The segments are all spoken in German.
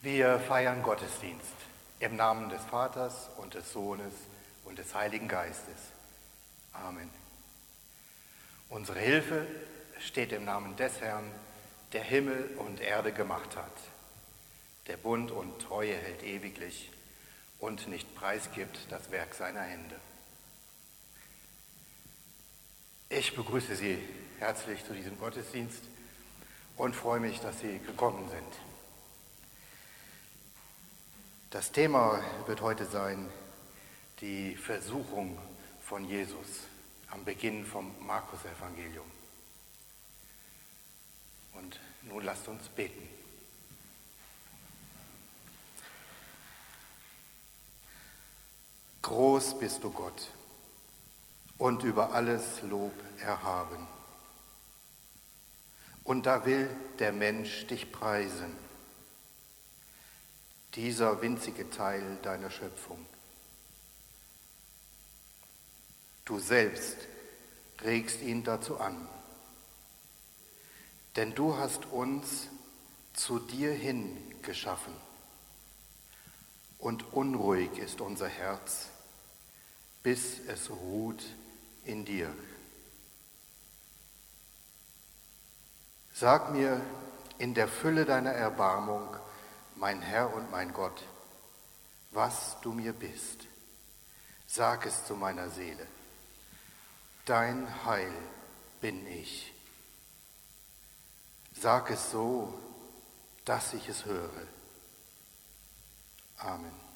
Wir feiern Gottesdienst im Namen des Vaters und des Sohnes und des Heiligen Geistes. Amen. Unsere Hilfe steht im Namen des Herrn, der Himmel und Erde gemacht hat, der Bund und Treue hält ewiglich und nicht preisgibt das Werk seiner Hände. Ich begrüße Sie herzlich zu diesem Gottesdienst und freue mich, dass Sie gekommen sind. Das Thema wird heute sein die Versuchung von Jesus am Beginn vom Markus-Evangelium. Und nun lasst uns beten. Groß bist du Gott und über alles Lob erhaben. Und da will der Mensch dich preisen, dieser winzige Teil deiner Schöpfung. Du selbst regst ihn dazu an, denn du hast uns zu dir hin geschaffen und unruhig ist unser Herz, bis es ruht in dir. Sag mir in der Fülle deiner Erbarmung, mein Herr und mein Gott, was du mir bist. Sag es zu meiner Seele. Dein Heil bin ich. Sag es so, dass ich es höre. Amen.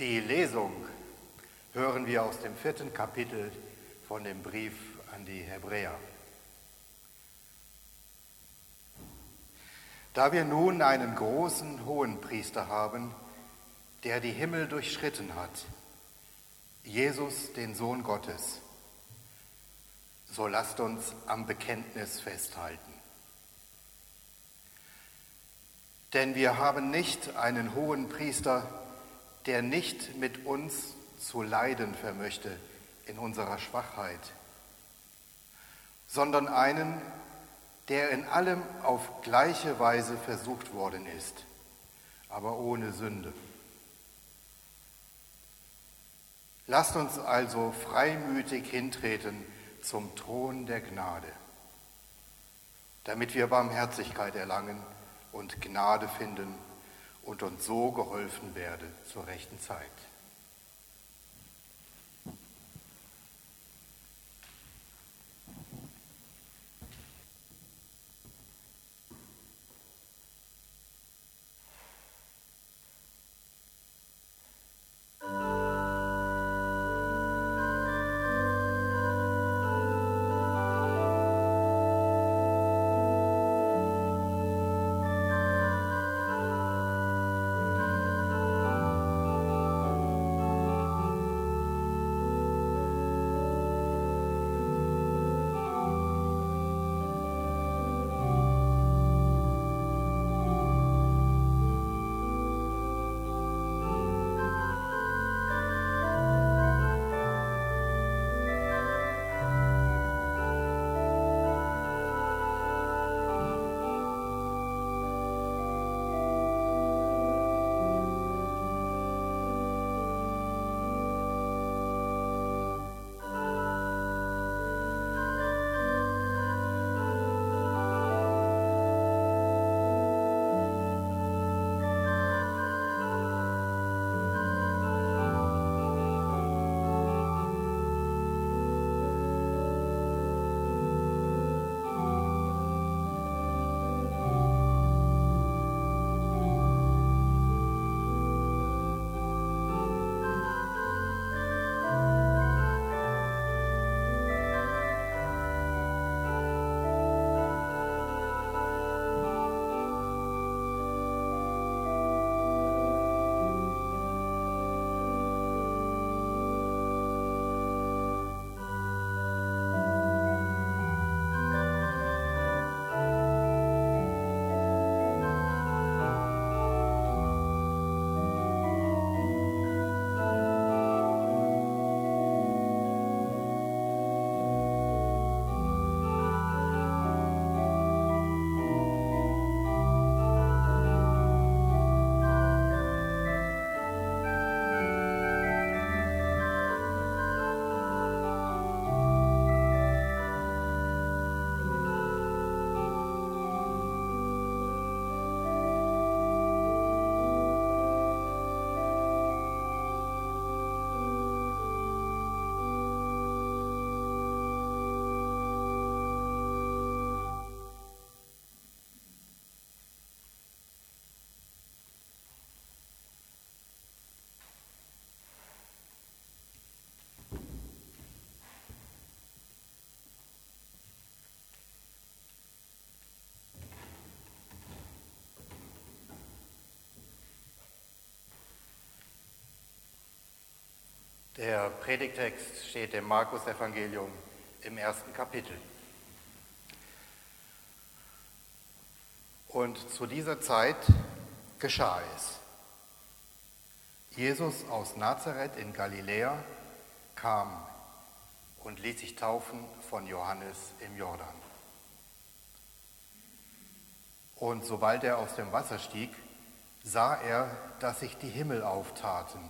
Die Lesung hören wir aus dem vierten Kapitel von dem Brief an die Hebräer. Da wir nun einen großen hohen Priester haben, der die Himmel durchschritten hat, Jesus, den Sohn Gottes, so lasst uns am Bekenntnis festhalten. Denn wir haben nicht einen hohen Priester, der nicht mit uns zu leiden vermöchte in unserer Schwachheit, sondern einen, der in allem auf gleiche Weise versucht worden ist, aber ohne Sünde. Lasst uns also freimütig hintreten zum Thron der Gnade, damit wir Barmherzigkeit erlangen und Gnade finden und uns so geholfen werde zur rechten Zeit. Der Predigtext steht im Markus-Evangelium im ersten Kapitel. Und zu dieser Zeit geschah es. Jesus aus Nazareth in Galiläa kam und ließ sich taufen von Johannes im Jordan. Und sobald er aus dem Wasser stieg, sah er, dass sich die Himmel auftaten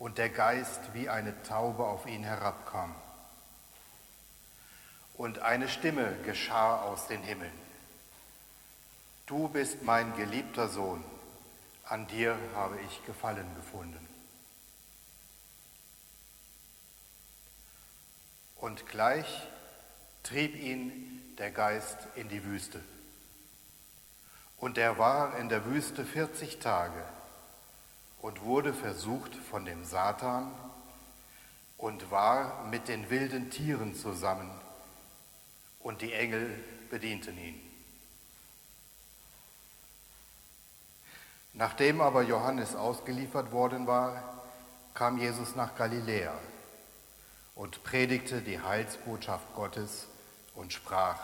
und der Geist wie eine Taube auf ihn herabkam. Und eine Stimme geschah aus den Himmeln. Du bist mein geliebter Sohn, an dir habe ich Gefallen gefunden. Und gleich trieb ihn der Geist in die Wüste. Und er war in der Wüste 40 Tage und wurde versucht von dem Satan und war mit den wilden Tieren zusammen und die Engel bedienten ihn. Nachdem aber Johannes ausgeliefert worden war, kam Jesus nach Galiläa und predigte die Heilsbotschaft Gottes und sprach,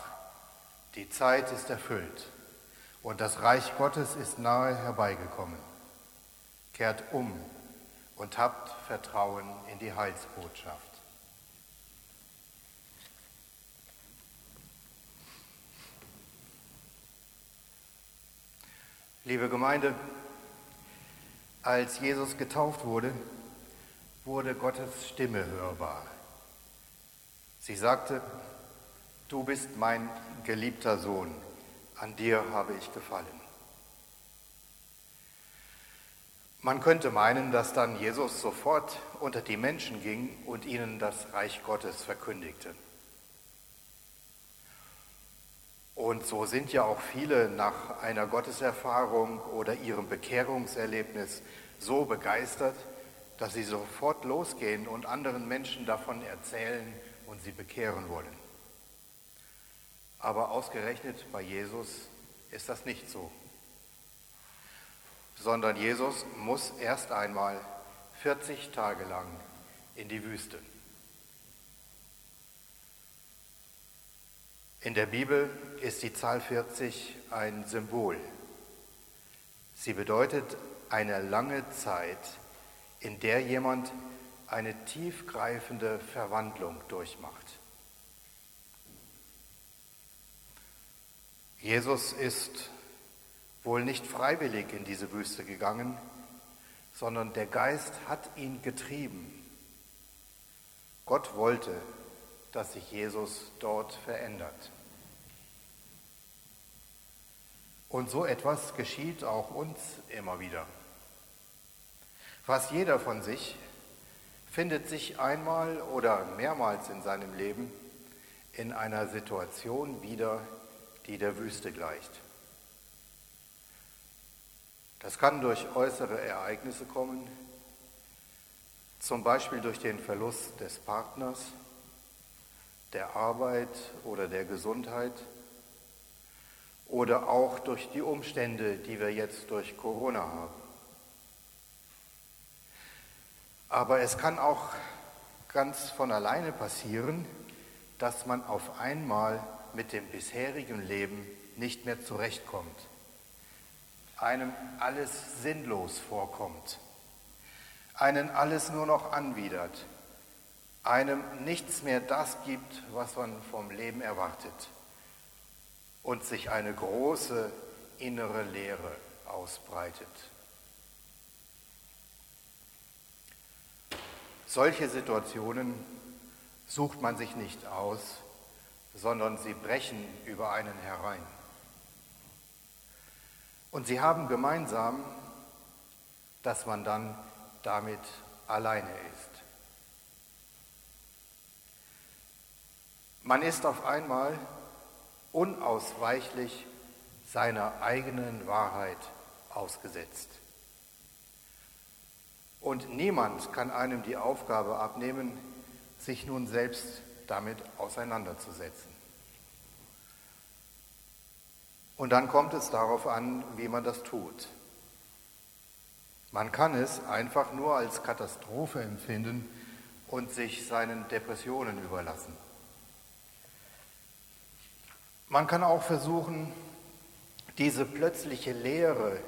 die Zeit ist erfüllt und das Reich Gottes ist nahe herbeigekommen. Kehrt um und habt Vertrauen in die Heilsbotschaft. Liebe Gemeinde, als Jesus getauft wurde, wurde Gottes Stimme hörbar. Sie sagte, du bist mein geliebter Sohn, an dir habe ich gefallen. Man könnte meinen, dass dann Jesus sofort unter die Menschen ging und ihnen das Reich Gottes verkündigte. Und so sind ja auch viele nach einer Gotteserfahrung oder ihrem Bekehrungserlebnis so begeistert, dass sie sofort losgehen und anderen Menschen davon erzählen, und sie bekehren wollen. Aber ausgerechnet bei Jesus ist das nicht so, sondern Jesus muss erst einmal 40 Tage lang in die Wüste. In der Bibel ist die Zahl 40 ein Symbol. Sie bedeutet eine lange Zeit, in der jemand eine tiefgreifende Verwandlung durchmacht. Jesus ist wohl nicht freiwillig in diese Wüste gegangen, sondern der Geist hat ihn getrieben. Gott wollte, dass sich Jesus dort verändert. Und so etwas geschieht auch uns immer wieder. Fast jeder von sich findet sich einmal oder mehrmals in seinem Leben in einer Situation wieder, die der Wüste gleicht. Das kann durch äußere Ereignisse kommen, zum Beispiel durch den Verlust des Partners, der Arbeit oder der Gesundheit oder auch durch die Umstände, die wir jetzt durch Corona haben. Aber es kann auch ganz von alleine passieren, dass man auf einmal mit dem bisherigen Leben nicht mehr zurechtkommt, einem alles sinnlos vorkommt, einen alles nur noch anwidert, einem nichts mehr das gibt, was man vom Leben erwartet und sich eine große innere Leere ausbreitet. Solche Situationen sucht man sich nicht aus, sondern sie brechen über einen herein. Und sie haben gemeinsam, dass man dann damit alleine ist. Man ist auf einmal unausweichlich seiner eigenen Wahrheit ausgesetzt. Und niemand kann einem die Aufgabe abnehmen, sich nun selbst damit auseinanderzusetzen. Und dann kommt es darauf an, wie man das tut. Man kann es einfach nur als Katastrophe empfinden, und sich seinen Depressionen überlassen. Man kann auch versuchen, diese plötzliche Leere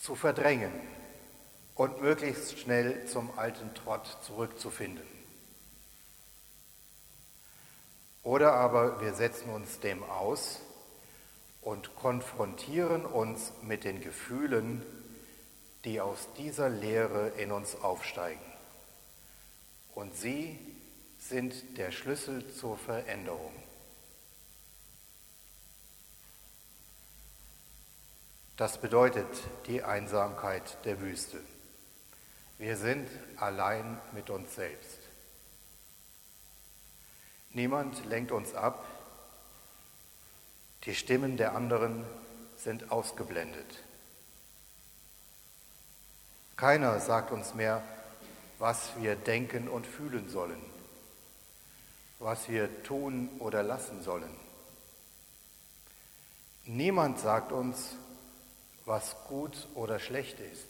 zu verdrängen und möglichst schnell zum alten Trott zurückzufinden. Oder aber wir setzen uns dem aus und konfrontieren uns mit den Gefühlen, die aus dieser Lehre in uns aufsteigen. Und sie sind der Schlüssel zur Veränderung. Das bedeutet die Einsamkeit der Wüste. Wir sind allein mit uns selbst. Niemand lenkt uns ab. Die Stimmen der anderen sind ausgeblendet. Keiner sagt uns mehr, was wir denken und fühlen sollen, was wir tun oder lassen sollen. Niemand sagt uns, was gut oder schlecht ist.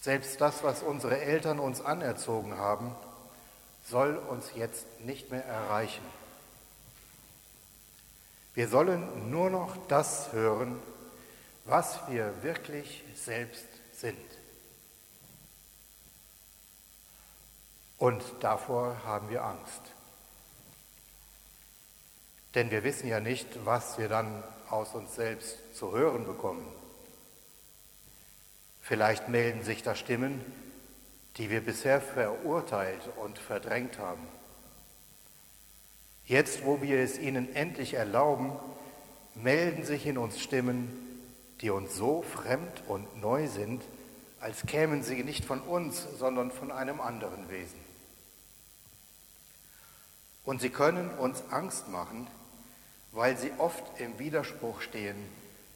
Selbst das, was unsere Eltern uns anerzogen haben, soll uns jetzt nicht mehr erreichen. Wir sollen nur noch das hören, was wir wirklich selbst sind. Und davor haben wir Angst. Denn wir wissen ja nicht, was wir dann aus uns selbst zu hören bekommen. Vielleicht melden sich da Stimmen, die wir bisher verurteilt und verdrängt haben. Jetzt, wo wir es ihnen endlich erlauben, melden sich in uns Stimmen, die uns so fremd und neu sind, als kämen sie nicht von uns, sondern von einem anderen Wesen. Und sie können uns Angst machen, weil sie oft im Widerspruch stehen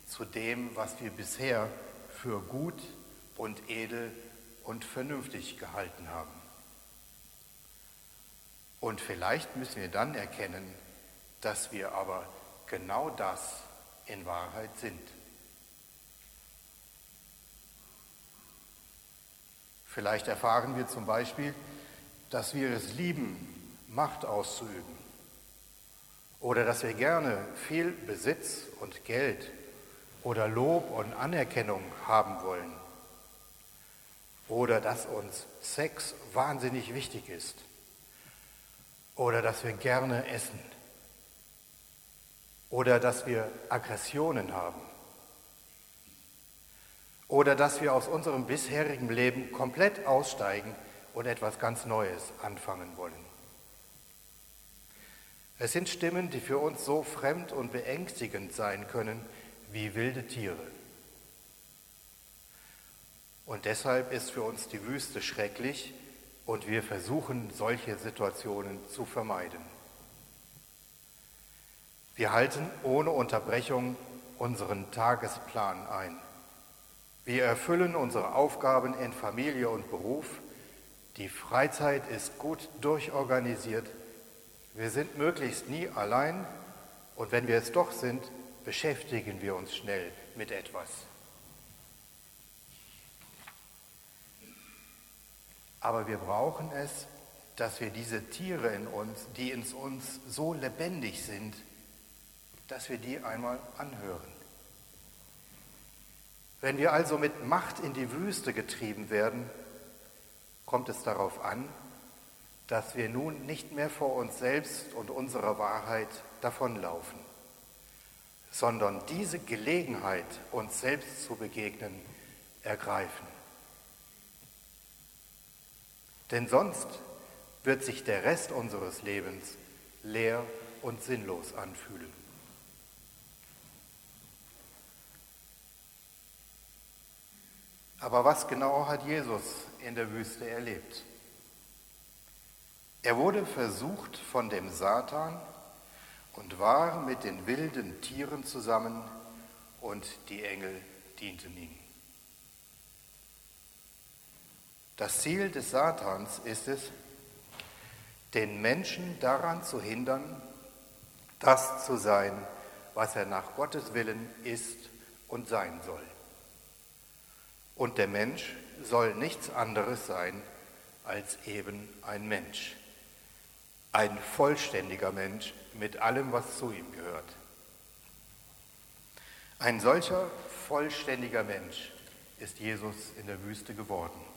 zu dem, was wir bisher für gut und edel und vernünftig gehalten haben. Und vielleicht müssen wir dann erkennen, dass wir aber genau das in Wahrheit sind. Vielleicht erfahren wir zum Beispiel, dass wir es lieben, Macht auszuüben. Oder dass wir gerne viel Besitz und Geld oder Lob und Anerkennung haben wollen. Oder dass uns Sex wahnsinnig wichtig ist. Oder dass wir gerne essen. Oder dass wir Aggressionen haben. Oder dass wir aus unserem bisherigen Leben komplett aussteigen und etwas ganz Neues anfangen wollen. Es sind Stimmen, die für uns so fremd und beängstigend sein können wie wilde Tiere. Und deshalb ist für uns die Wüste schrecklich und wir versuchen, solche Situationen zu vermeiden. Wir halten ohne Unterbrechung unseren Tagesplan ein. Wir erfüllen unsere Aufgaben in Familie und Beruf. Die Freizeit ist gut durchorganisiert. Wir sind möglichst nie allein und wenn wir es doch sind, beschäftigen wir uns schnell mit etwas. Aber wir brauchen es, dass wir diese Tiere in uns, die in uns so lebendig sind, dass wir die einmal anhören. Wenn wir also mit Macht in die Wüste getrieben werden, kommt es darauf an, dass wir nun nicht mehr vor uns selbst und unserer Wahrheit davonlaufen, sondern diese Gelegenheit, uns selbst zu begegnen, ergreifen. Denn sonst wird sich der Rest unseres Lebens leer und sinnlos anfühlen. Aber was genau hat Jesus in der Wüste erlebt? Er wurde versucht von dem Satan und war mit den wilden Tieren zusammen und die Engel dienten ihm. Das Ziel des Satans ist es, den Menschen daran zu hindern, das zu sein, was er nach Gottes Willen ist und sein soll. Und der Mensch soll nichts anderes sein als eben ein Mensch. Ein vollständiger Mensch mit allem, was zu ihm gehört. Ein solcher vollständiger Mensch ist Jesus in der Wüste geworden.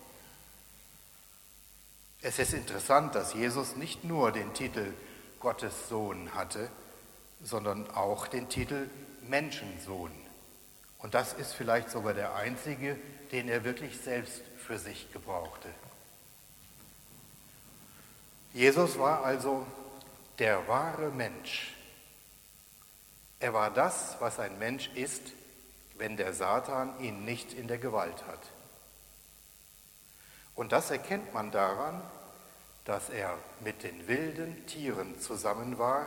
Es ist interessant, dass Jesus nicht nur den Titel Gottes Sohn hatte, sondern auch den Titel Menschensohn. Und das ist vielleicht sogar der einzige, den er wirklich selbst für sich gebrauchte. Jesus war also der wahre Mensch. Er war das, was ein Mensch ist, wenn der Satan ihn nicht in der Gewalt hat. Und das erkennt man daran, dass er mit den wilden Tieren zusammen war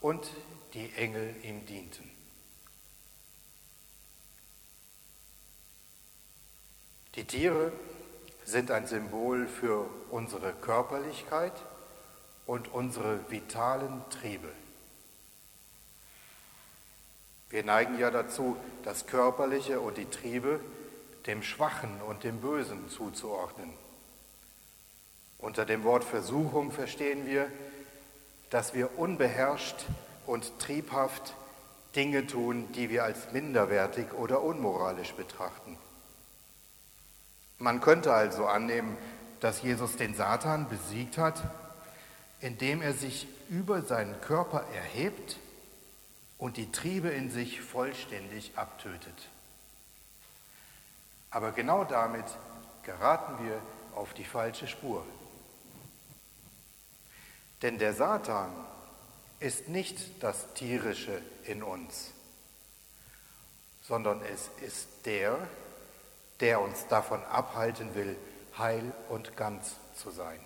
und die Engel ihm dienten. Die Tiere sind ein Symbol für unsere Körperlichkeit und unsere vitalen Triebe. Wir neigen ja dazu, das Körperliche und die Triebe dem Schwachen und dem Bösen zuzuordnen. Unter dem Wort Versuchung verstehen wir, dass wir unbeherrscht und triebhaft Dinge tun, die wir als minderwertig oder unmoralisch betrachten. Man könnte also annehmen, dass Jesus den Satan besiegt hat, indem er sich über seinen Körper erhebt und die Triebe in sich vollständig abtötet. Aber genau damit geraten wir auf die falsche Spur. Denn der Satan ist nicht das Tierische in uns, sondern es ist der, der uns davon abhalten will, heil und ganz zu sein.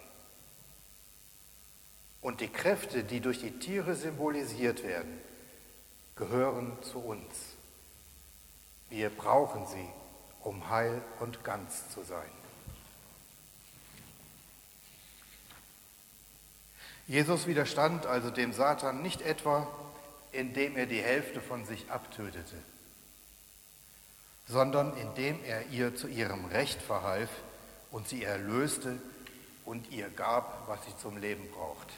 Und die Kräfte, die durch die Tiere symbolisiert werden, gehören zu uns. Wir brauchen sie, um heil und ganz zu sein. Jesus widerstand also dem Satan nicht etwa, indem er die Hälfte von sich abtötete sondern indem er ihr zu ihrem Recht verhalf und sie erlöste und ihr gab, was sie zum Leben braucht.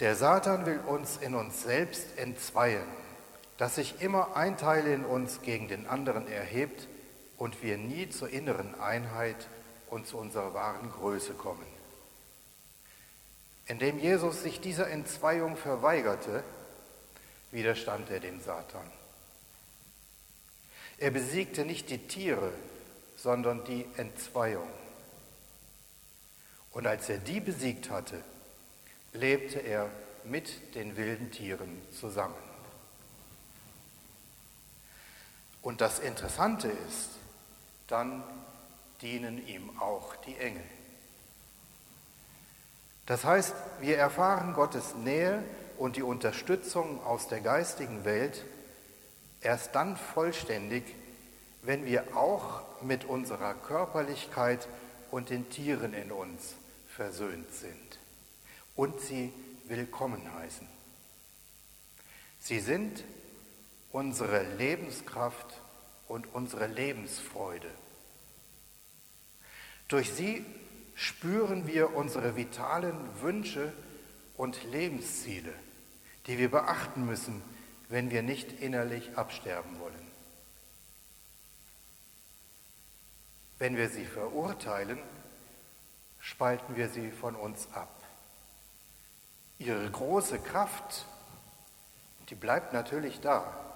Der Satan will uns in uns selbst entzweien, dass sich immer ein Teil in uns gegen den anderen erhebt und wir nie zur inneren Einheit und zu unserer wahren Größe kommen. Indem Jesus sich dieser Entzweiung verweigerte, widerstand er dem Satan. Er besiegte nicht die Tiere, sondern die Entzweiung. Und als er die besiegt hatte, lebte er mit den wilden Tieren zusammen. Und das Interessante ist, dann dienen ihm auch die Engel. Das heißt, wir erfahren Gottes Nähe und die Unterstützung aus der geistigen Welt erst dann vollständig, wenn wir auch mit unserer Körperlichkeit und den Tieren in uns versöhnt sind und sie willkommen heißen. Sie sind unsere Lebenskraft und unsere Lebensfreude. Durch sie spüren wir unsere vitalen Wünsche und Lebensziele, die wir beachten müssen, wenn wir nicht innerlich absterben wollen. Wenn wir sie verurteilen, spalten wir sie von uns ab. Ihre große Kraft, die bleibt natürlich da,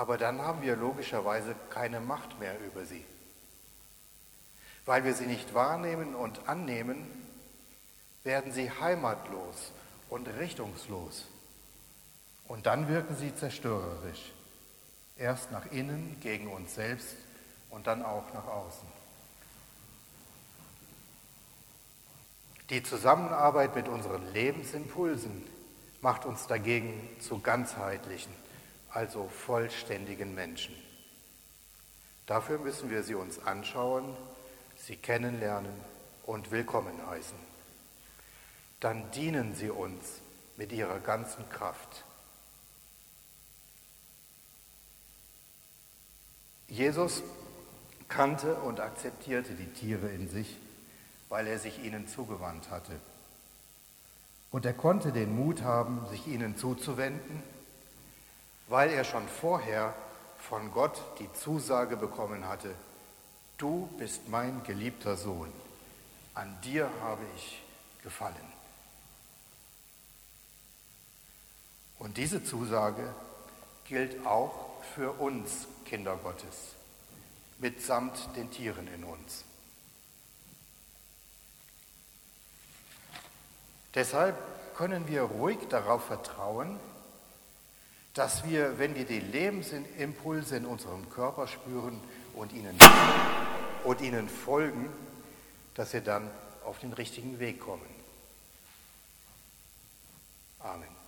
aber dann haben wir logischerweise keine Macht mehr über sie. Weil wir sie nicht wahrnehmen und annehmen, werden sie heimatlos und richtungslos. Und dann wirken sie zerstörerisch. Erst nach innen gegen uns selbst und dann auch nach außen. Die Zusammenarbeit mit unseren Lebensimpulsen macht uns dagegen zu ganzheitlichen, also vollständigen Menschen. Dafür müssen wir sie uns anschauen, sie kennenlernen und willkommen heißen. Dann dienen sie uns mit ihrer ganzen Kraft. Jesus kannte und akzeptierte die Tiere in sich, weil er sich ihnen zugewandt hatte. Und er konnte den Mut haben, sich ihnen zuzuwenden, weil er schon vorher von Gott die Zusage bekommen hatte, du bist mein geliebter Sohn, an dir habe ich gefallen. Und diese Zusage gilt auch für uns Kinder Gottes, mitsamt den Tieren in uns. Deshalb können wir ruhig darauf vertrauen, dass wir, wenn wir die Lebensimpulse in unserem Körper spüren und ihnen, und ihnen folgen, dass wir dann auf den richtigen Weg kommen. Amen.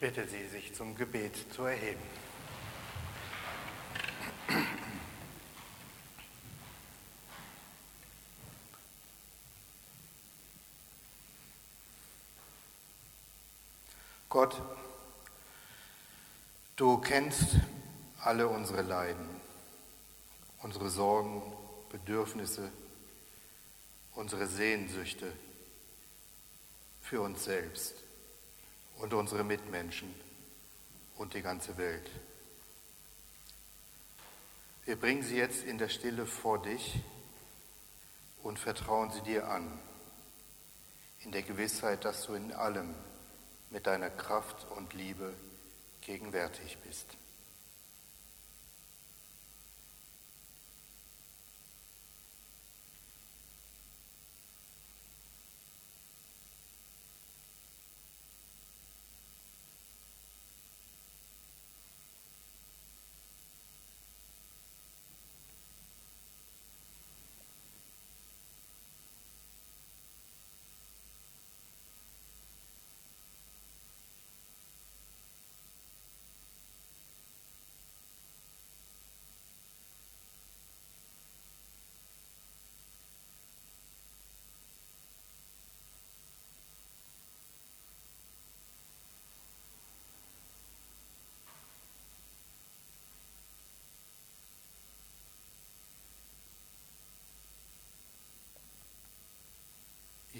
Bitte Sie, sich zum Gebet zu erheben. Gott, du kennst alle unsere Leiden, unsere Sorgen, Bedürfnisse, unsere Sehnsüchte für uns selbst und unsere Mitmenschen und die ganze Welt. Wir bringen sie jetzt in der Stille vor dich und vertrauen sie dir an, in der Gewissheit, dass du in allem mit deiner Kraft und Liebe gegenwärtig bist.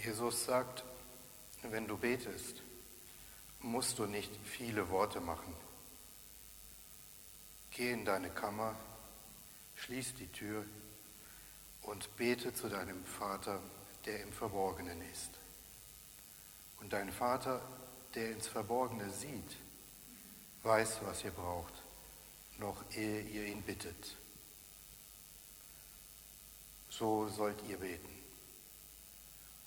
Jesus sagt, wenn du betest, musst du nicht viele Worte machen. Geh in deine Kammer, schließ die Tür und bete zu deinem Vater, der im Verborgenen ist. Und dein Vater, der ins Verborgene sieht, weiß, was ihr braucht, noch ehe ihr ihn bittet. So sollt ihr beten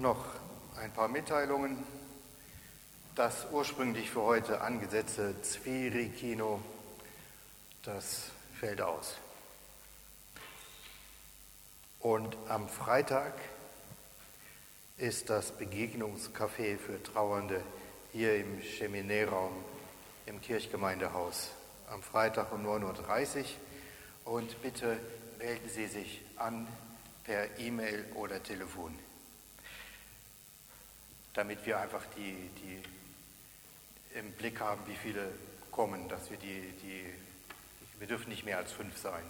Noch ein paar Mitteilungen. Das ursprünglich für heute angesetzte Zwiri-Kino, das fällt aus. Und am Freitag ist das Begegnungscafé für Trauernde hier im Cheminée-Raum im Kirchgemeindehaus am Freitag um 9.30 Uhr. Und bitte melden Sie sich an per E-Mail oder Telefon, damit wir einfach die, die im Blick haben, wie viele kommen, dass wir die, die, wir dürfen nicht mehr als fünf sein.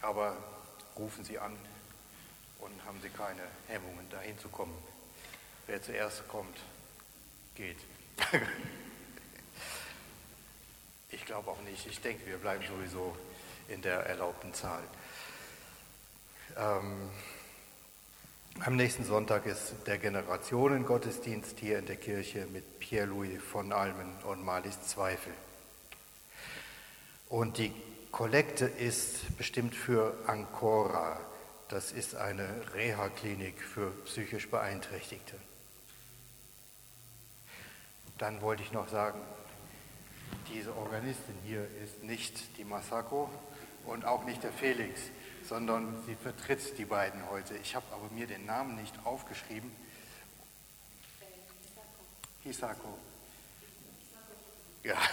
Aber rufen Sie an und haben Sie keine Hemmungen, dahin zu kommen. Wer zuerst kommt, geht. ich glaube auch nicht. Ich denke, wir bleiben sowieso in der erlaubten Zahl. Ähm, am nächsten Sonntag ist der Generationengottesdienst hier in der Kirche mit Pierre-Louis von Almen und Malis Zweifel. Und die Kollekte ist bestimmt für Ancora. Das ist eine Reha-Klinik für psychisch Beeinträchtigte. Dann wollte ich noch sagen, diese Organistin hier ist nicht die Masako und auch nicht der Felix, sondern sie vertritt die beiden heute. Ich habe aber mir den Namen nicht aufgeschrieben. Hisako. Ja,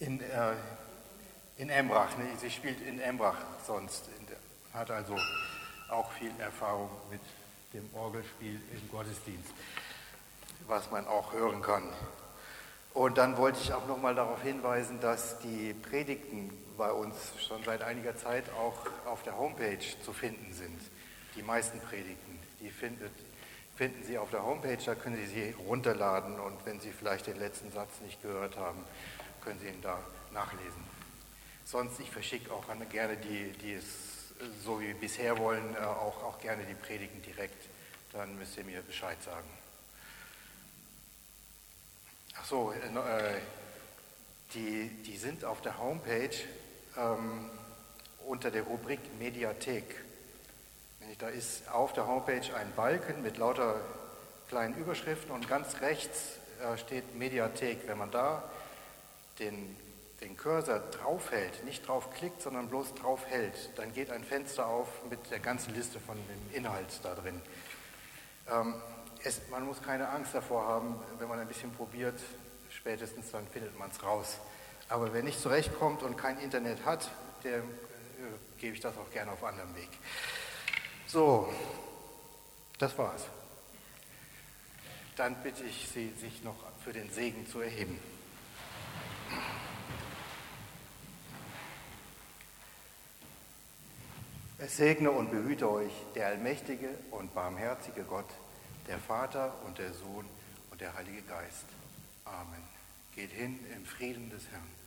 In, äh, in Embrach, ne? sie spielt in Embrach sonst, der, hat also auch viel Erfahrung mit dem Orgelspiel im Gottesdienst, was man auch hören kann. Und dann wollte ich auch noch mal darauf hinweisen, dass die Predigten bei uns schon seit einiger Zeit auch auf der Homepage zu finden sind. Die meisten Predigten, die findet, finden Sie auf der Homepage, da können Sie sie runterladen und wenn Sie vielleicht den letzten Satz nicht gehört haben, können Sie ihn da nachlesen. Sonst, ich verschicke auch gerne die, die es so wie bisher wollen, äh, auch, auch gerne die Predigen direkt. Dann müsst ihr mir Bescheid sagen. So, äh, die, die sind auf der Homepage ähm, unter der Rubrik Mediathek. Da ist auf der Homepage ein Balken mit lauter kleinen Überschriften und ganz rechts äh, steht Mediathek. Wenn man da den, den Cursor draufhält, nicht draufklickt, sondern bloß draufhält, dann geht ein Fenster auf mit der ganzen Liste von dem Inhalt da drin. Ähm, es, man muss keine Angst davor haben, wenn man ein bisschen probiert, spätestens dann findet man es raus. Aber wer nicht zurechtkommt und kein Internet hat, der äh, gebe ich das auch gerne auf anderem Weg. So, das war's. Dann bitte ich Sie, sich noch für den Segen zu erheben. Es segne und behüte euch der allmächtige und barmherzige Gott, der Vater und der Sohn und der Heilige Geist. Amen. Geht hin im Frieden des Herrn.